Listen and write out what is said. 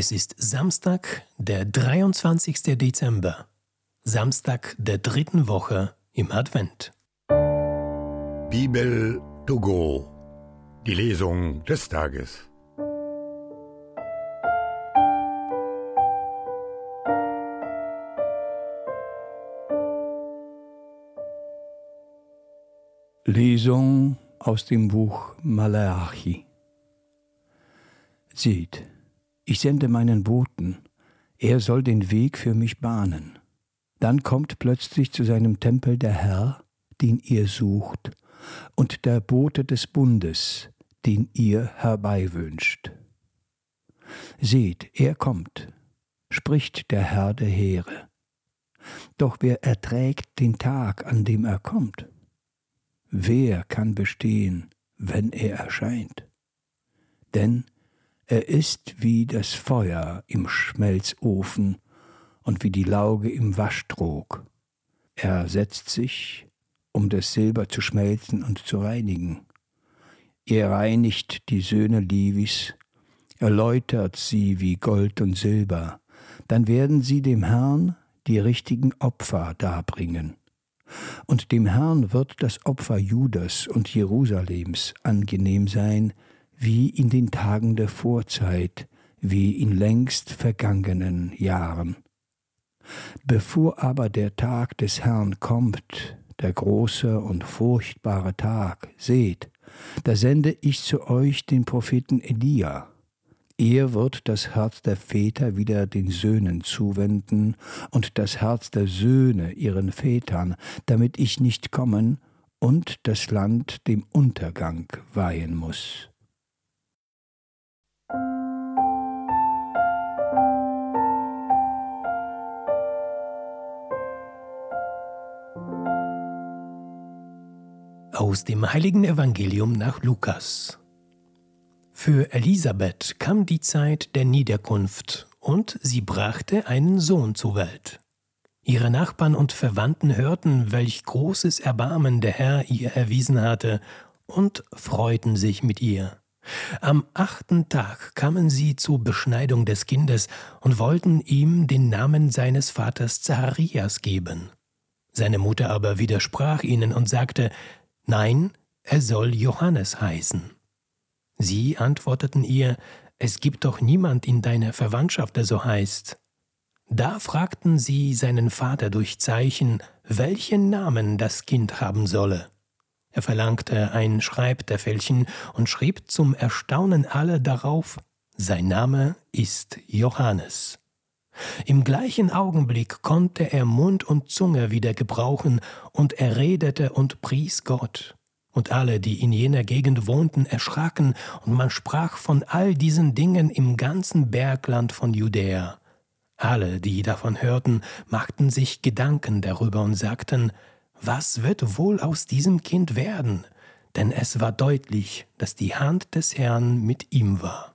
Es ist Samstag, der 23. Dezember, Samstag der dritten Woche im Advent. Bibel to go, die Lesung des Tages. Lesung aus dem Buch Malachi. Seht, ich sende meinen Boten, er soll den Weg für mich bahnen. Dann kommt plötzlich zu seinem Tempel der Herr, den ihr sucht, und der Bote des Bundes, den ihr herbeiwünscht. Seht, er kommt, spricht der Herr der Heere. Doch wer erträgt den Tag, an dem er kommt? Wer kann bestehen, wenn er erscheint? Denn er ist wie das Feuer im Schmelzofen und wie die Lauge im Waschtrog. Er setzt sich, um das Silber zu schmelzen und zu reinigen. Er reinigt die Söhne Livis, erläutert sie wie Gold und Silber, dann werden sie dem Herrn die richtigen Opfer darbringen. Und dem Herrn wird das Opfer Judas und Jerusalems angenehm sein, wie in den Tagen der Vorzeit, wie in längst vergangenen Jahren. Bevor aber der Tag des Herrn kommt, der große und furchtbare Tag, seht, da sende ich zu euch den Propheten Elia, er wird das Herz der Väter wieder den Söhnen zuwenden und das Herz der Söhne ihren Vätern, damit ich nicht kommen und das Land dem Untergang weihen muss. Aus dem heiligen Evangelium nach Lukas. Für Elisabeth kam die Zeit der Niederkunft und sie brachte einen Sohn zur Welt. Ihre Nachbarn und Verwandten hörten, welch großes Erbarmen der Herr ihr erwiesen hatte, und freuten sich mit ihr. Am achten Tag kamen sie zur Beschneidung des Kindes und wollten ihm den Namen seines Vaters Zacharias geben. Seine Mutter aber widersprach ihnen und sagte, Nein, er soll Johannes heißen. Sie antworteten ihr, es gibt doch niemand in deiner Verwandtschaft, der so heißt. Da fragten sie seinen Vater durch Zeichen, welchen Namen das Kind haben solle. Er verlangte ein Schreibtäfelchen und schrieb zum Erstaunen aller darauf, sein Name ist Johannes. Im gleichen Augenblick konnte er Mund und Zunge wieder gebrauchen, und er redete und pries Gott. Und alle, die in jener Gegend wohnten, erschraken, und man sprach von all diesen Dingen im ganzen Bergland von Judäa. Alle, die davon hörten, machten sich Gedanken darüber und sagten, was wird wohl aus diesem Kind werden? Denn es war deutlich, dass die Hand des Herrn mit ihm war.